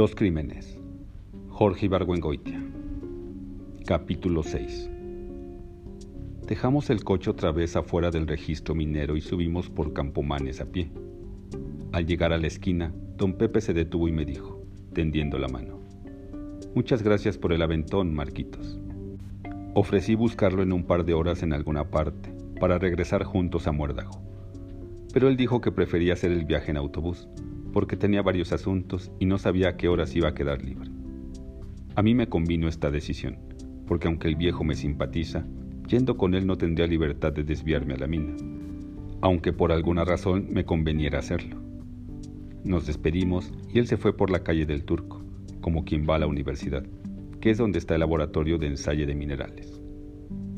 Dos crímenes. Jorge Ibargüengoitia. Capítulo 6. Dejamos el coche otra vez afuera del registro minero y subimos por Campomanes a pie. Al llegar a la esquina, don Pepe se detuvo y me dijo, tendiendo la mano. Muchas gracias por el aventón, Marquitos. Ofrecí buscarlo en un par de horas en alguna parte, para regresar juntos a Muérdago. Pero él dijo que prefería hacer el viaje en autobús, porque tenía varios asuntos y no sabía a qué horas iba a quedar libre. A mí me convino esta decisión, porque aunque el viejo me simpatiza, Yendo con él no tendría libertad de desviarme a la mina, aunque por alguna razón me conveniera hacerlo. Nos despedimos y él se fue por la calle del Turco, como quien va a la universidad, que es donde está el laboratorio de ensayo de minerales.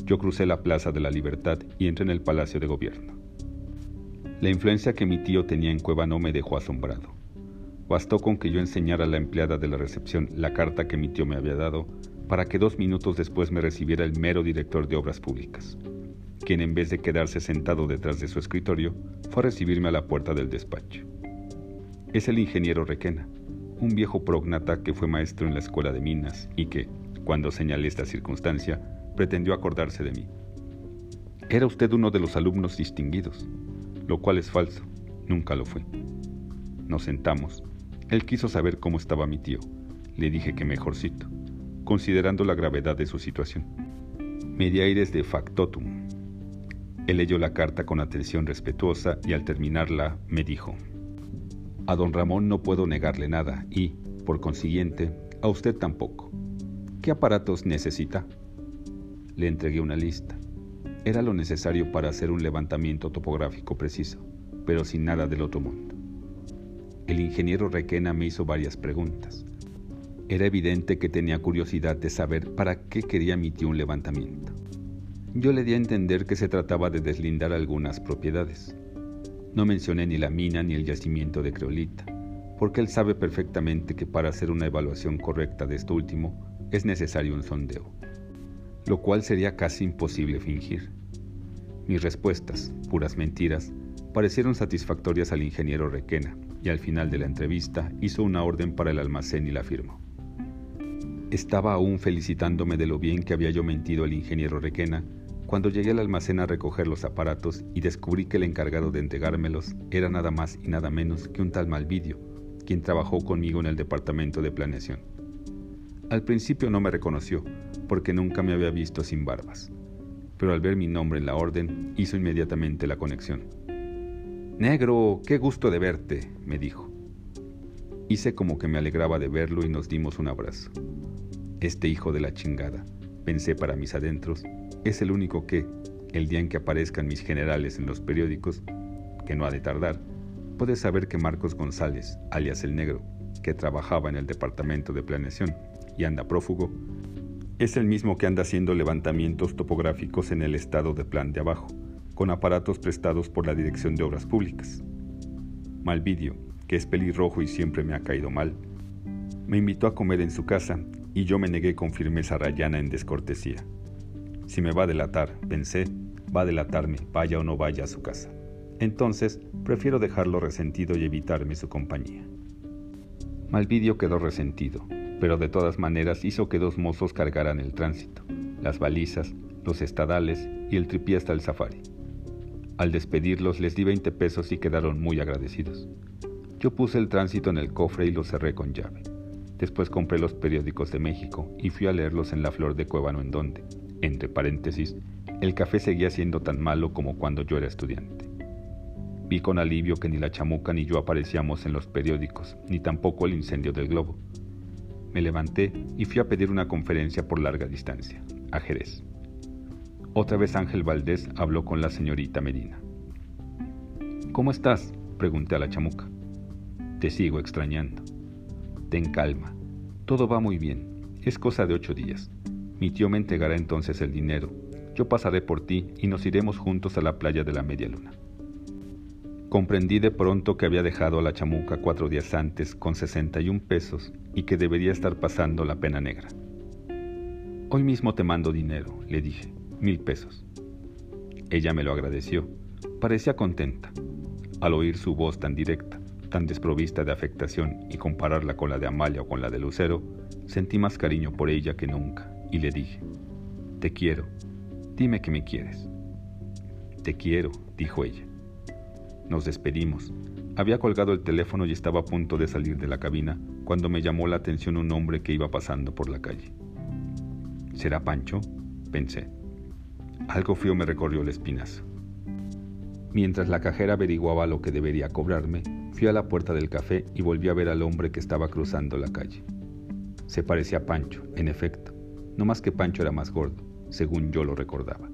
Yo crucé la Plaza de la Libertad y entré en el Palacio de Gobierno. La influencia que mi tío tenía en Cueva no me dejó asombrado. Bastó con que yo enseñara a la empleada de la recepción la carta que mi tío me había dado para que dos minutos después me recibiera el mero director de obras públicas, quien en vez de quedarse sentado detrás de su escritorio, fue a recibirme a la puerta del despacho. Es el ingeniero Requena, un viejo prognata que fue maestro en la escuela de minas y que, cuando señalé esta circunstancia, pretendió acordarse de mí. Era usted uno de los alumnos distinguidos, lo cual es falso, nunca lo fue. Nos sentamos. Él quiso saber cómo estaba mi tío. Le dije que mejorcito considerando la gravedad de su situación. Mediaires de factotum. Él leyó la carta con atención respetuosa y al terminarla me dijo, A don Ramón no puedo negarle nada y, por consiguiente, a usted tampoco. ¿Qué aparatos necesita? Le entregué una lista. Era lo necesario para hacer un levantamiento topográfico preciso, pero sin nada del otro mundo. El ingeniero Requena me hizo varias preguntas. Era evidente que tenía curiosidad de saber para qué quería mi tío un levantamiento. Yo le di a entender que se trataba de deslindar algunas propiedades. No mencioné ni la mina ni el yacimiento de creolita, porque él sabe perfectamente que para hacer una evaluación correcta de esto último es necesario un sondeo, lo cual sería casi imposible fingir. Mis respuestas, puras mentiras, parecieron satisfactorias al ingeniero Requena, y al final de la entrevista hizo una orden para el almacén y la firmó. Estaba aún felicitándome de lo bien que había yo mentido al ingeniero Requena cuando llegué al almacén a recoger los aparatos y descubrí que el encargado de entregármelos era nada más y nada menos que un tal Malvidio, quien trabajó conmigo en el departamento de planeación. Al principio no me reconoció, porque nunca me había visto sin barbas, pero al ver mi nombre en la orden hizo inmediatamente la conexión. Negro, qué gusto de verte, me dijo. Hice como que me alegraba de verlo y nos dimos un abrazo. Este hijo de la chingada, pensé para mis adentros, es el único que, el día en que aparezcan mis generales en los periódicos, que no ha de tardar, puede saber que Marcos González, alias el negro, que trabajaba en el departamento de planeación y anda prófugo, es el mismo que anda haciendo levantamientos topográficos en el estado de plan de abajo, con aparatos prestados por la Dirección de Obras Públicas. Malvidio, que es pelirrojo y siempre me ha caído mal, me invitó a comer en su casa y yo me negué con firmeza rayana en descortesía. Si me va a delatar, pensé, va a delatarme, vaya o no vaya a su casa. Entonces, prefiero dejarlo resentido y evitarme su compañía. Malvidio quedó resentido, pero de todas maneras hizo que dos mozos cargaran el tránsito, las balizas, los estadales y el tripié hasta el safari. Al despedirlos les di 20 pesos y quedaron muy agradecidos. Yo puse el tránsito en el cofre y lo cerré con llave. Después compré los periódicos de México y fui a leerlos en la flor de Cuébano en donde, entre paréntesis, el café seguía siendo tan malo como cuando yo era estudiante. Vi con alivio que ni la chamuca ni yo aparecíamos en los periódicos, ni tampoco el incendio del globo. Me levanté y fui a pedir una conferencia por larga distancia, a Jerez. Otra vez Ángel Valdés habló con la señorita Medina. ¿Cómo estás? pregunté a la chamuca. Te sigo extrañando. Ten calma. Todo va muy bien. Es cosa de ocho días. Mi tío me entregará entonces el dinero. Yo pasaré por ti y nos iremos juntos a la playa de la media luna. Comprendí de pronto que había dejado a la chamuca cuatro días antes con 61 pesos y que debería estar pasando la pena negra. Hoy mismo te mando dinero, le dije, mil pesos. Ella me lo agradeció. Parecía contenta. Al oír su voz tan directa, tan desprovista de afectación, y compararla con la de Amalia o con la de Lucero, sentí más cariño por ella que nunca, y le dije, Te quiero, dime que me quieres. Te quiero, dijo ella. Nos despedimos. Había colgado el teléfono y estaba a punto de salir de la cabina cuando me llamó la atención un hombre que iba pasando por la calle. ¿Será Pancho? pensé. Algo frío me recorrió el espinazo. Mientras la cajera averiguaba lo que debería cobrarme, fui a la puerta del café y volví a ver al hombre que estaba cruzando la calle. Se parecía a Pancho, en efecto, no más que Pancho era más gordo, según yo lo recordaba.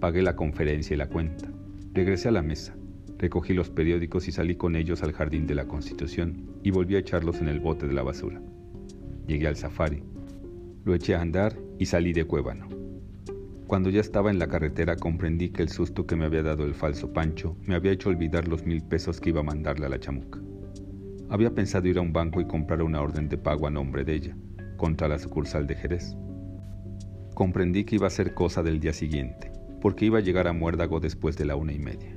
Pagué la conferencia y la cuenta. Regresé a la mesa, recogí los periódicos y salí con ellos al jardín de la Constitución y volví a echarlos en el bote de la basura. Llegué al safari, lo eché a andar y salí de Cuébano. Cuando ya estaba en la carretera comprendí que el susto que me había dado el falso Pancho me había hecho olvidar los mil pesos que iba a mandarle a la chamuca. Había pensado ir a un banco y comprar una orden de pago a nombre de ella, contra la sucursal de Jerez. Comprendí que iba a ser cosa del día siguiente, porque iba a llegar a Muérdago después de la una y media.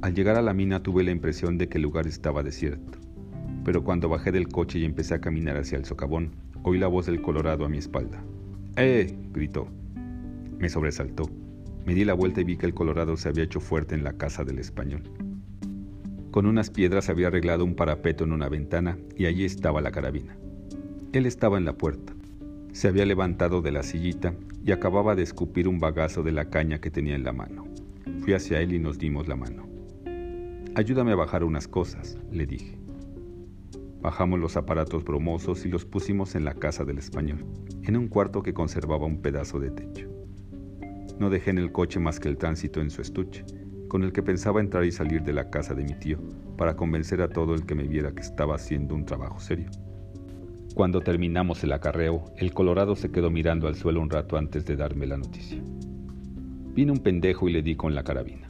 Al llegar a la mina tuve la impresión de que el lugar estaba desierto, pero cuando bajé del coche y empecé a caminar hacia el socavón, oí la voz del Colorado a mi espalda. ¡Eh! gritó. Me sobresaltó. Me di la vuelta y vi que el Colorado se había hecho fuerte en la casa del español. Con unas piedras había arreglado un parapeto en una ventana y allí estaba la carabina. Él estaba en la puerta. Se había levantado de la sillita y acababa de escupir un bagazo de la caña que tenía en la mano. Fui hacia él y nos dimos la mano. Ayúdame a bajar unas cosas, le dije. Bajamos los aparatos bromosos y los pusimos en la casa del español, en un cuarto que conservaba un pedazo de techo. No dejé en el coche más que el tránsito en su estuche, con el que pensaba entrar y salir de la casa de mi tío para convencer a todo el que me viera que estaba haciendo un trabajo serio. Cuando terminamos el acarreo, el Colorado se quedó mirando al suelo un rato antes de darme la noticia. Vino un pendejo y le di con la carabina.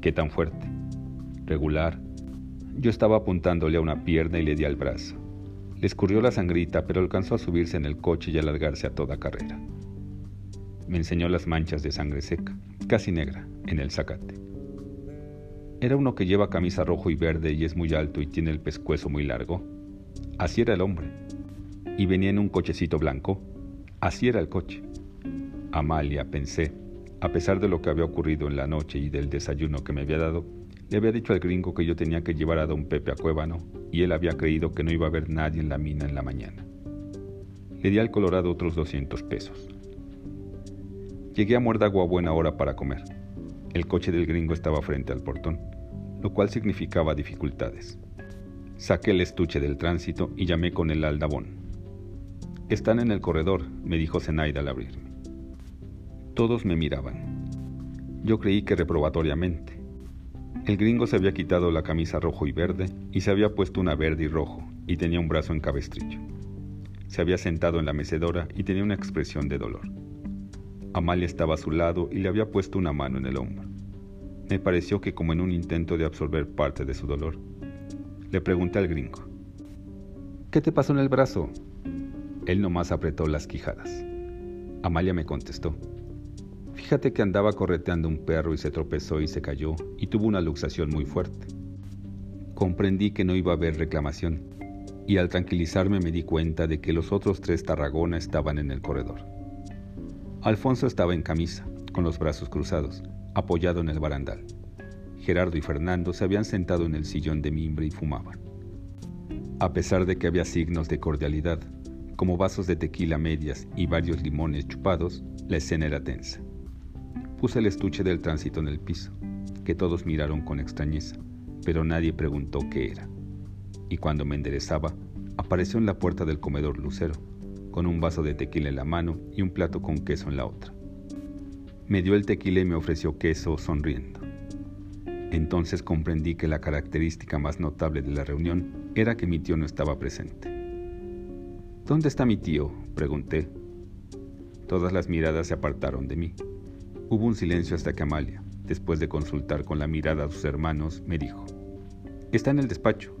¿Qué tan fuerte? Regular, yo estaba apuntándole a una pierna y le di al brazo. Le escurrió la sangrita, pero alcanzó a subirse en el coche y alargarse a toda carrera. Me enseñó las manchas de sangre seca, casi negra, en el zacate. Era uno que lleva camisa rojo y verde y es muy alto y tiene el pescuezo muy largo. Así era el hombre. Y venía en un cochecito blanco. Así era el coche. Amalia, pensé, a pesar de lo que había ocurrido en la noche y del desayuno que me había dado, le había dicho al gringo que yo tenía que llevar a don Pepe a Cuébano y él había creído que no iba a haber nadie en la mina en la mañana. Le di al Colorado otros 200 pesos. Llegué a Muérdago a buena hora para comer. El coche del gringo estaba frente al portón, lo cual significaba dificultades. Saqué el estuche del tránsito y llamé con el aldabón. Están en el corredor, me dijo Zenaida al abrirme. Todos me miraban. Yo creí que reprobatoriamente. El gringo se había quitado la camisa rojo y verde y se había puesto una verde y rojo y tenía un brazo en cabestrillo. Se había sentado en la mecedora y tenía una expresión de dolor. Amalia estaba a su lado y le había puesto una mano en el hombro. Me pareció que como en un intento de absorber parte de su dolor. Le pregunté al gringo. ¿Qué te pasó en el brazo? Él nomás apretó las quijadas. Amalia me contestó. Fíjate que andaba correteando un perro y se tropezó y se cayó y tuvo una luxación muy fuerte. Comprendí que no iba a haber reclamación y al tranquilizarme me di cuenta de que los otros tres Tarragona estaban en el corredor. Alfonso estaba en camisa, con los brazos cruzados, apoyado en el barandal. Gerardo y Fernando se habían sentado en el sillón de mimbre y fumaban. A pesar de que había signos de cordialidad, como vasos de tequila medias y varios limones chupados, la escena era tensa. Puse el estuche del tránsito en el piso, que todos miraron con extrañeza, pero nadie preguntó qué era. Y cuando me enderezaba, apareció en la puerta del comedor Lucero, con un vaso de tequila en la mano y un plato con queso en la otra. Me dio el tequila y me ofreció queso sonriendo. Entonces comprendí que la característica más notable de la reunión era que mi tío no estaba presente. ¿Dónde está mi tío? pregunté. Todas las miradas se apartaron de mí. Hubo un silencio hasta que Amalia, después de consultar con la mirada a sus hermanos, me dijo, Está en el despacho.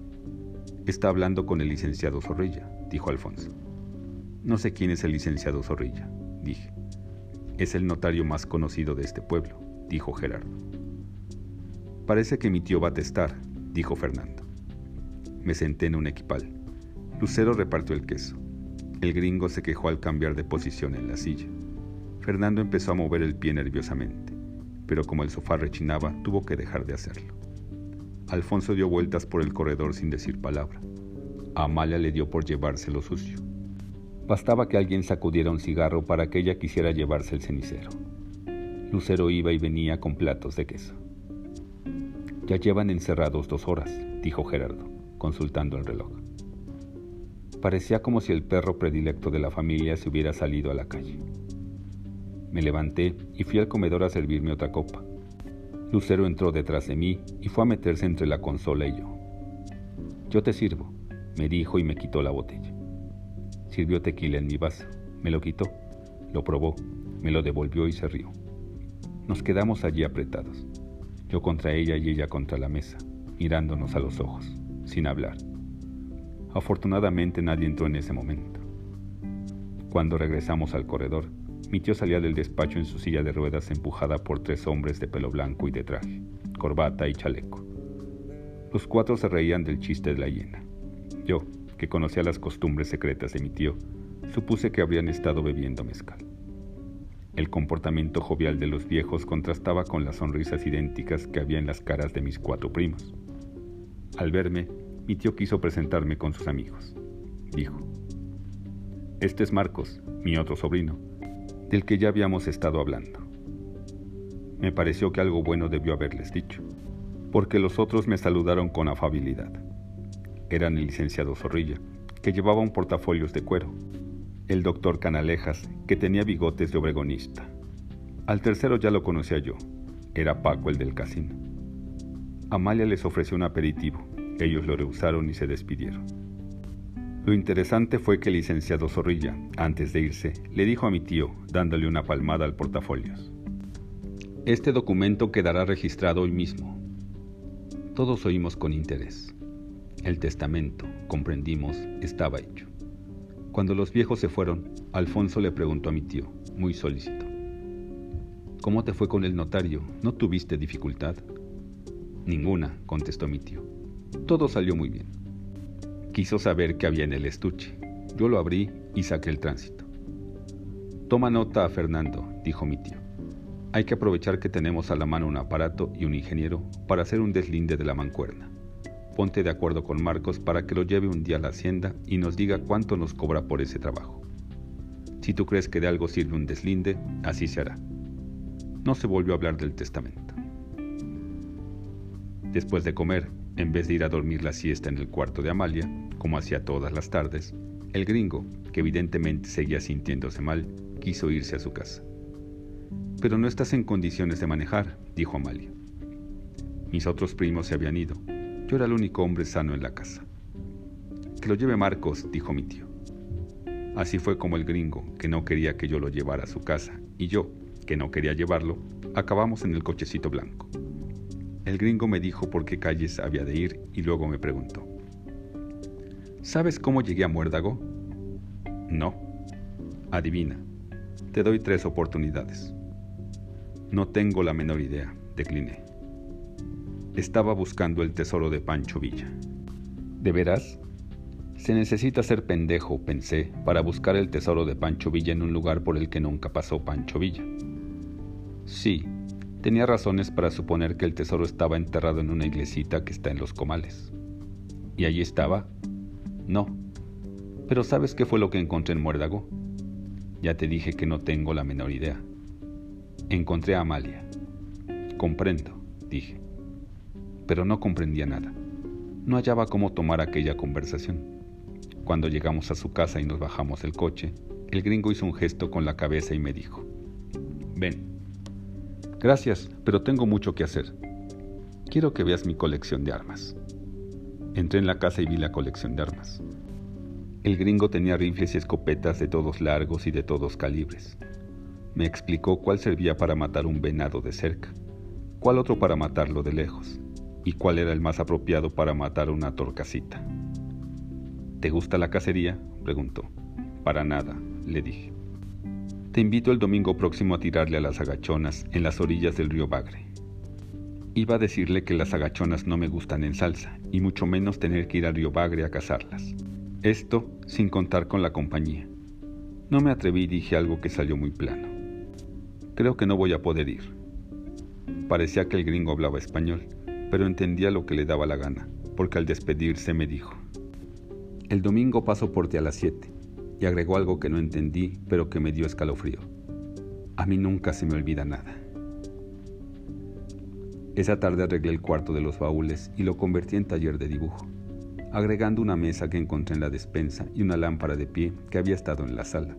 Está hablando con el licenciado Zorrilla, dijo Alfonso. No sé quién es el licenciado Zorrilla, dije. Es el notario más conocido de este pueblo, dijo Gerardo. Parece que mi tío va a testar, dijo Fernando. Me senté en un equipal. Lucero repartió el queso. El gringo se quejó al cambiar de posición en la silla. Fernando empezó a mover el pie nerviosamente, pero como el sofá rechinaba, tuvo que dejar de hacerlo. Alfonso dio vueltas por el corredor sin decir palabra. A Amalia le dio por llevárselo sucio. Bastaba que alguien sacudiera un cigarro para que ella quisiera llevarse el cenicero. Lucero iba y venía con platos de queso. Ya llevan encerrados dos horas, dijo Gerardo, consultando el reloj. Parecía como si el perro predilecto de la familia se hubiera salido a la calle. Me levanté y fui al comedor a servirme otra copa. Lucero entró detrás de mí y fue a meterse entre la consola y yo. Yo te sirvo, me dijo y me quitó la botella. Sirvió tequila en mi vaso, me lo quitó, lo probó, me lo devolvió y se rió. Nos quedamos allí apretados, yo contra ella y ella contra la mesa, mirándonos a los ojos, sin hablar. Afortunadamente nadie entró en ese momento. Cuando regresamos al corredor, mi tío salía del despacho en su silla de ruedas empujada por tres hombres de pelo blanco y de traje, corbata y chaleco. Los cuatro se reían del chiste de la hiena. Yo, que conocía las costumbres secretas de mi tío, supuse que habrían estado bebiendo mezcal. El comportamiento jovial de los viejos contrastaba con las sonrisas idénticas que había en las caras de mis cuatro primos. Al verme, mi tío quiso presentarme con sus amigos. Dijo, Este es Marcos, mi otro sobrino, del que ya habíamos estado hablando. Me pareció que algo bueno debió haberles dicho, porque los otros me saludaron con afabilidad. Eran el licenciado Zorrilla, que llevaba un portafolios de cuero, el doctor Canalejas, que tenía bigotes de obregonista. Al tercero ya lo conocía yo, era Paco el del casino. Amalia les ofreció un aperitivo, ellos lo rehusaron y se despidieron. Lo interesante fue que el licenciado Zorrilla, antes de irse, le dijo a mi tío, dándole una palmada al portafolios. Este documento quedará registrado hoy mismo. Todos oímos con interés. El testamento, comprendimos, estaba hecho. Cuando los viejos se fueron, Alfonso le preguntó a mi tío, muy solícito. ¿Cómo te fue con el notario? ¿No tuviste dificultad? Ninguna, contestó mi tío. Todo salió muy bien. Quiso saber qué había en el estuche. Yo lo abrí y saqué el tránsito. Toma nota Fernando, dijo mi tío. Hay que aprovechar que tenemos a la mano un aparato y un ingeniero para hacer un deslinde de la mancuerna. Ponte de acuerdo con Marcos para que lo lleve un día a la hacienda y nos diga cuánto nos cobra por ese trabajo. Si tú crees que de algo sirve un deslinde, así se hará. No se volvió a hablar del testamento. Después de comer, en vez de ir a dormir la siesta en el cuarto de Amalia, como hacía todas las tardes, el gringo, que evidentemente seguía sintiéndose mal, quiso irse a su casa. Pero no estás en condiciones de manejar, dijo Amalia. Mis otros primos se habían ido. Yo era el único hombre sano en la casa. Que lo lleve Marcos, dijo mi tío. Así fue como el gringo, que no quería que yo lo llevara a su casa, y yo, que no quería llevarlo, acabamos en el cochecito blanco. El gringo me dijo por qué calles había de ir y luego me preguntó. ¿Sabes cómo llegué a Muérdago? No. Adivina. Te doy tres oportunidades. No tengo la menor idea, decliné. Estaba buscando el tesoro de Pancho Villa. ¿De veras? Se necesita ser pendejo, pensé, para buscar el tesoro de Pancho Villa en un lugar por el que nunca pasó Pancho Villa. Sí, Tenía razones para suponer que el tesoro estaba enterrado en una iglesita que está en los comales. ¿Y allí estaba? No. Pero ¿sabes qué fue lo que encontré en Muérdago? Ya te dije que no tengo la menor idea. Encontré a Amalia. Comprendo, dije. Pero no comprendía nada. No hallaba cómo tomar aquella conversación. Cuando llegamos a su casa y nos bajamos del coche, el gringo hizo un gesto con la cabeza y me dijo, ven, Gracias, pero tengo mucho que hacer. Quiero que veas mi colección de armas. Entré en la casa y vi la colección de armas. El gringo tenía rifles y escopetas de todos largos y de todos calibres. Me explicó cuál servía para matar un venado de cerca, cuál otro para matarlo de lejos, y cuál era el más apropiado para matar una torcasita. ¿Te gusta la cacería? preguntó. Para nada, le dije. Te invito el domingo próximo a tirarle a las agachonas en las orillas del río Bagre. Iba a decirle que las agachonas no me gustan en salsa, y mucho menos tener que ir a Río Bagre a cazarlas. Esto sin contar con la compañía. No me atreví y dije algo que salió muy plano. Creo que no voy a poder ir. Parecía que el gringo hablaba español, pero entendía lo que le daba la gana, porque al despedirse me dijo, El domingo paso por ti a las 7, y agregó algo que no entendí, pero que me dio escalofrío. A mí nunca se me olvida nada. Esa tarde arreglé el cuarto de los baúles y lo convertí en taller de dibujo, agregando una mesa que encontré en la despensa y una lámpara de pie que había estado en la sala.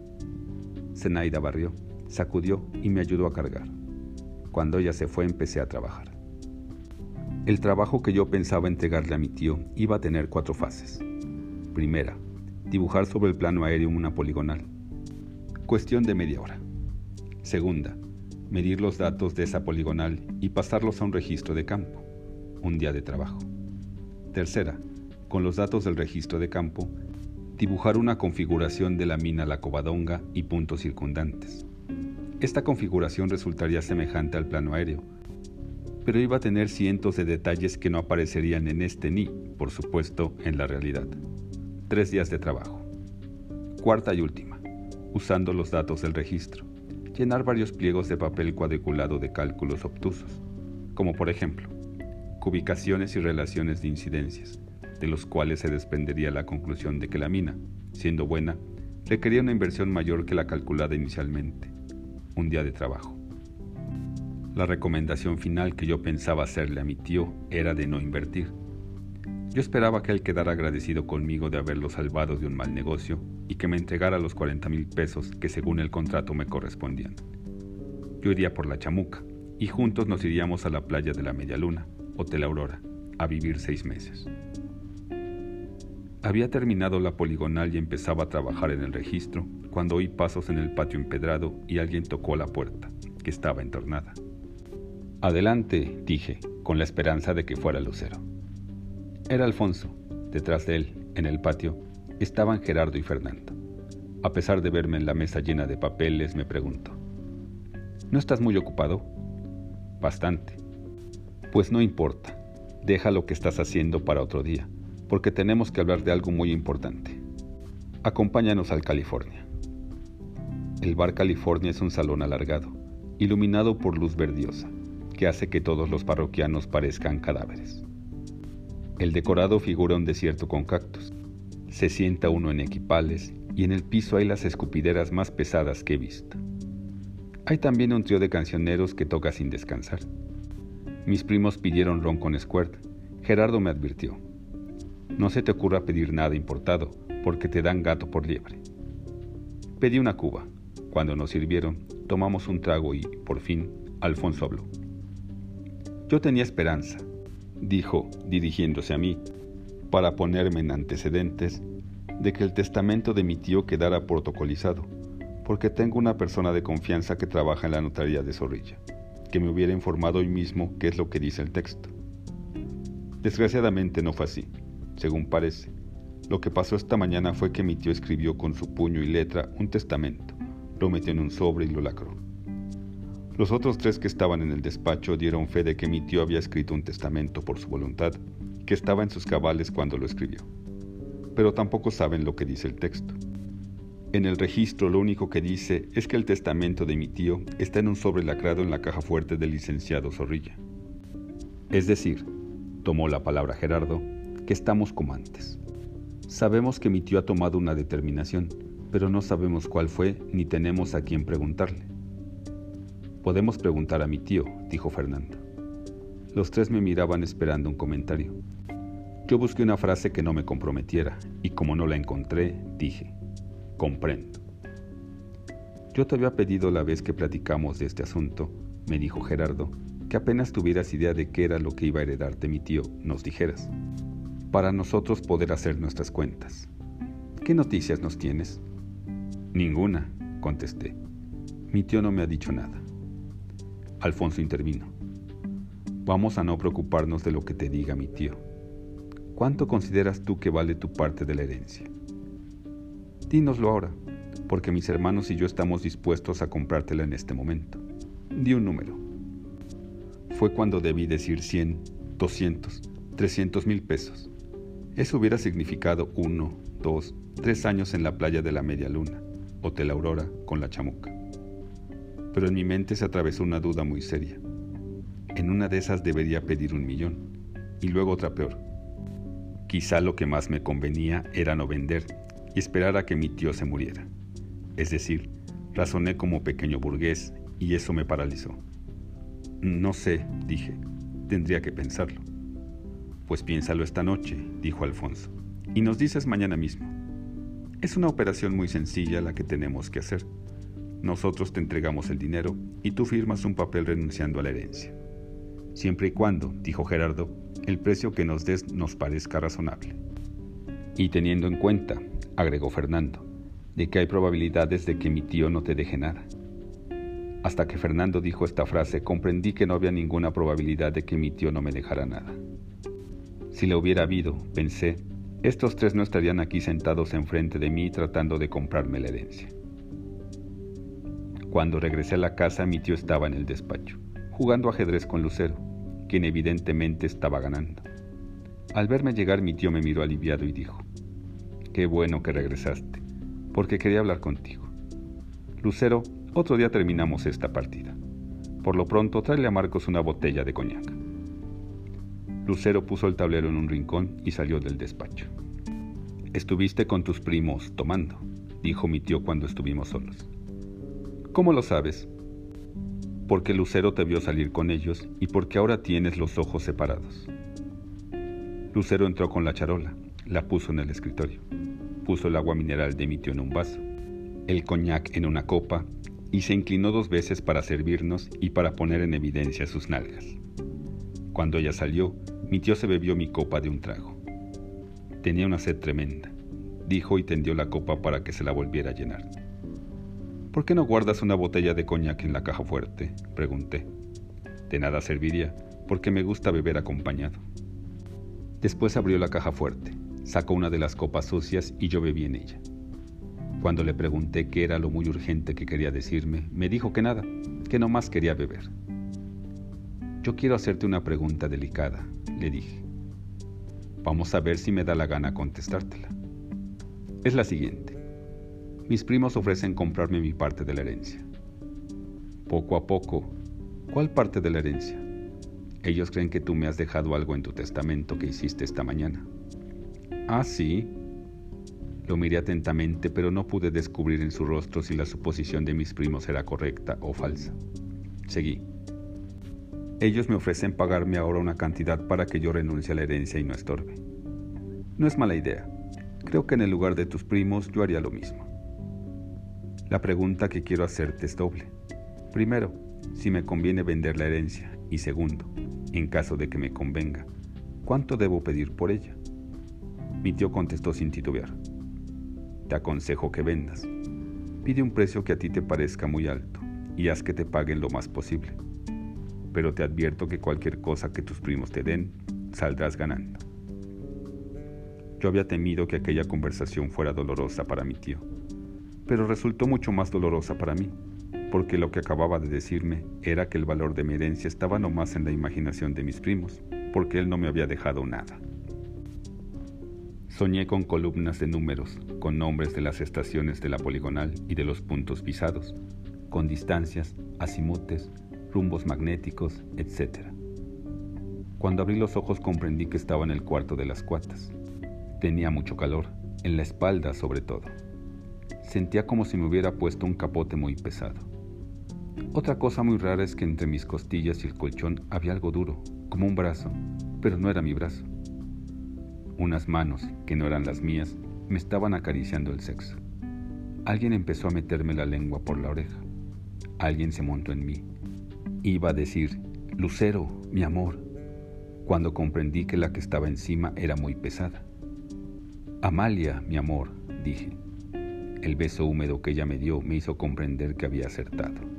Zenaida barrió, sacudió y me ayudó a cargar. Cuando ella se fue empecé a trabajar. El trabajo que yo pensaba entregarle a mi tío iba a tener cuatro fases. Primera, dibujar sobre el plano aéreo una poligonal. Cuestión de media hora. Segunda, medir los datos de esa poligonal y pasarlos a un registro de campo, un día de trabajo. Tercera, con los datos del registro de campo, dibujar una configuración de la mina La Covadonga y puntos circundantes. Esta configuración resultaría semejante al plano aéreo, pero iba a tener cientos de detalles que no aparecerían en este ni, por supuesto, en la realidad. Tres días de trabajo. Cuarta y última, usando los datos del registro llenar varios pliegos de papel cuadriculado de cálculos obtusos, como por ejemplo, cubicaciones y relaciones de incidencias, de los cuales se desprendería la conclusión de que la mina, siendo buena, requería una inversión mayor que la calculada inicialmente, un día de trabajo. La recomendación final que yo pensaba hacerle a mi tío era de no invertir. Yo esperaba que él quedara agradecido conmigo de haberlo salvado de un mal negocio y que me entregara los 40 mil pesos que según el contrato me correspondían. Yo iría por la chamuca y juntos nos iríamos a la playa de la Media Luna, Hotel Aurora, a vivir seis meses. Había terminado la poligonal y empezaba a trabajar en el registro cuando oí pasos en el patio empedrado y alguien tocó la puerta, que estaba entornada. Adelante, dije, con la esperanza de que fuera Lucero. Era Alfonso. Detrás de él, en el patio, estaban Gerardo y Fernando. A pesar de verme en la mesa llena de papeles, me preguntó, ¿no estás muy ocupado? Bastante. Pues no importa, deja lo que estás haciendo para otro día, porque tenemos que hablar de algo muy importante. Acompáñanos al California. El bar California es un salón alargado, iluminado por luz verdiosa, que hace que todos los parroquianos parezcan cadáveres. El decorado figura un desierto con cactus, se sienta uno en equipales y en el piso hay las escupideras más pesadas que he visto. Hay también un trío de cancioneros que toca sin descansar. Mis primos pidieron ron con squirt. Gerardo me advirtió. No se te ocurra pedir nada importado, porque te dan gato por liebre. Pedí una cuba. Cuando nos sirvieron, tomamos un trago y, por fin, Alfonso habló. Yo tenía esperanza, dijo, dirigiéndose a mí, para ponerme en antecedentes de que el testamento de mi tío quedara protocolizado, porque tengo una persona de confianza que trabaja en la notaría de Zorrilla, que me hubiera informado hoy mismo qué es lo que dice el texto. Desgraciadamente no fue así, según parece. Lo que pasó esta mañana fue que mi tío escribió con su puño y letra un testamento, lo metió en un sobre y lo lacró. Los otros tres que estaban en el despacho dieron fe de que mi tío había escrito un testamento por su voluntad que estaba en sus cabales cuando lo escribió. Pero tampoco saben lo que dice el texto. En el registro lo único que dice es que el testamento de mi tío está en un sobre lacrado en la caja fuerte del licenciado Zorrilla. Es decir, tomó la palabra Gerardo, que estamos como antes. Sabemos que mi tío ha tomado una determinación, pero no sabemos cuál fue ni tenemos a quién preguntarle. Podemos preguntar a mi tío, dijo Fernando. Los tres me miraban esperando un comentario. Yo busqué una frase que no me comprometiera y como no la encontré, dije, comprendo. Yo te había pedido la vez que platicamos de este asunto, me dijo Gerardo, que apenas tuvieras idea de qué era lo que iba a heredarte mi tío, nos dijeras, para nosotros poder hacer nuestras cuentas. ¿Qué noticias nos tienes? Ninguna, contesté. Mi tío no me ha dicho nada. Alfonso intervino. Vamos a no preocuparnos de lo que te diga mi tío. ¿Cuánto consideras tú que vale tu parte de la herencia? Dínoslo ahora, porque mis hermanos y yo estamos dispuestos a comprártela en este momento. Di un número. fue cuando debí decir 100, 200, 300 mil pesos. Eso hubiera significado uno, dos, tres años en la playa de la Media Luna, Hotel Aurora, con la chamuca. Pero en mi mente se atravesó una duda muy seria. En una de esas debería pedir un millón, y luego otra peor. Quizá lo que más me convenía era no vender y esperar a que mi tío se muriera. Es decir, razoné como pequeño burgués y eso me paralizó. No sé, dije, tendría que pensarlo. Pues piénsalo esta noche, dijo Alfonso, y nos dices mañana mismo. Es una operación muy sencilla la que tenemos que hacer. Nosotros te entregamos el dinero y tú firmas un papel renunciando a la herencia. Siempre y cuando, dijo Gerardo, el precio que nos des nos parezca razonable. Y teniendo en cuenta, agregó Fernando, de que hay probabilidades de que mi tío no te deje nada. Hasta que Fernando dijo esta frase comprendí que no había ninguna probabilidad de que mi tío no me dejara nada. Si le hubiera habido, pensé, estos tres no estarían aquí sentados enfrente de mí tratando de comprarme la herencia. Cuando regresé a la casa mi tío estaba en el despacho, jugando ajedrez con Lucero, quien evidentemente estaba ganando. Al verme llegar mi tío me miró aliviado y dijo, Qué bueno que regresaste porque quería hablar contigo. Lucero, otro día terminamos esta partida. Por lo pronto, tráele a Marcos una botella de coñac. Lucero puso el tablero en un rincón y salió del despacho. Estuviste con tus primos tomando, dijo mi tío cuando estuvimos solos. ¿Cómo lo sabes? Porque Lucero te vio salir con ellos y porque ahora tienes los ojos separados. Lucero entró con la charola, la puso en el escritorio puso el agua mineral de mi tío en un vaso, el coñac en una copa y se inclinó dos veces para servirnos y para poner en evidencia sus nalgas. Cuando ella salió, mi tío se bebió mi copa de un trago. Tenía una sed tremenda, dijo y tendió la copa para que se la volviera a llenar. ¿Por qué no guardas una botella de coñac en la caja fuerte? pregunté. De nada serviría, porque me gusta beber acompañado. Después abrió la caja fuerte Sacó una de las copas sucias y yo bebí en ella. Cuando le pregunté qué era lo muy urgente que quería decirme, me dijo que nada, que no más quería beber. Yo quiero hacerte una pregunta delicada, le dije. Vamos a ver si me da la gana contestártela. Es la siguiente. Mis primos ofrecen comprarme mi parte de la herencia. Poco a poco, ¿cuál parte de la herencia? Ellos creen que tú me has dejado algo en tu testamento que hiciste esta mañana. Ah, sí. Lo miré atentamente, pero no pude descubrir en su rostro si la suposición de mis primos era correcta o falsa. Seguí. Ellos me ofrecen pagarme ahora una cantidad para que yo renuncie a la herencia y no estorbe. No es mala idea. Creo que en el lugar de tus primos yo haría lo mismo. La pregunta que quiero hacerte es doble. Primero, si me conviene vender la herencia. Y segundo, en caso de que me convenga, ¿cuánto debo pedir por ella? Mi tío contestó sin titubear. Te aconsejo que vendas. Pide un precio que a ti te parezca muy alto y haz que te paguen lo más posible. Pero te advierto que cualquier cosa que tus primos te den, saldrás ganando. Yo había temido que aquella conversación fuera dolorosa para mi tío, pero resultó mucho más dolorosa para mí, porque lo que acababa de decirme era que el valor de mi herencia estaba no más en la imaginación de mis primos, porque él no me había dejado nada. Soñé con columnas de números, con nombres de las estaciones de la poligonal y de los puntos pisados, con distancias, azimutes, rumbos magnéticos, etc. Cuando abrí los ojos comprendí que estaba en el cuarto de las cuatas. Tenía mucho calor, en la espalda sobre todo. Sentía como si me hubiera puesto un capote muy pesado. Otra cosa muy rara es que entre mis costillas y el colchón había algo duro, como un brazo, pero no era mi brazo. Unas manos, que no eran las mías, me estaban acariciando el sexo. Alguien empezó a meterme la lengua por la oreja. Alguien se montó en mí. Iba a decir, Lucero, mi amor, cuando comprendí que la que estaba encima era muy pesada. Amalia, mi amor, dije. El beso húmedo que ella me dio me hizo comprender que había acertado.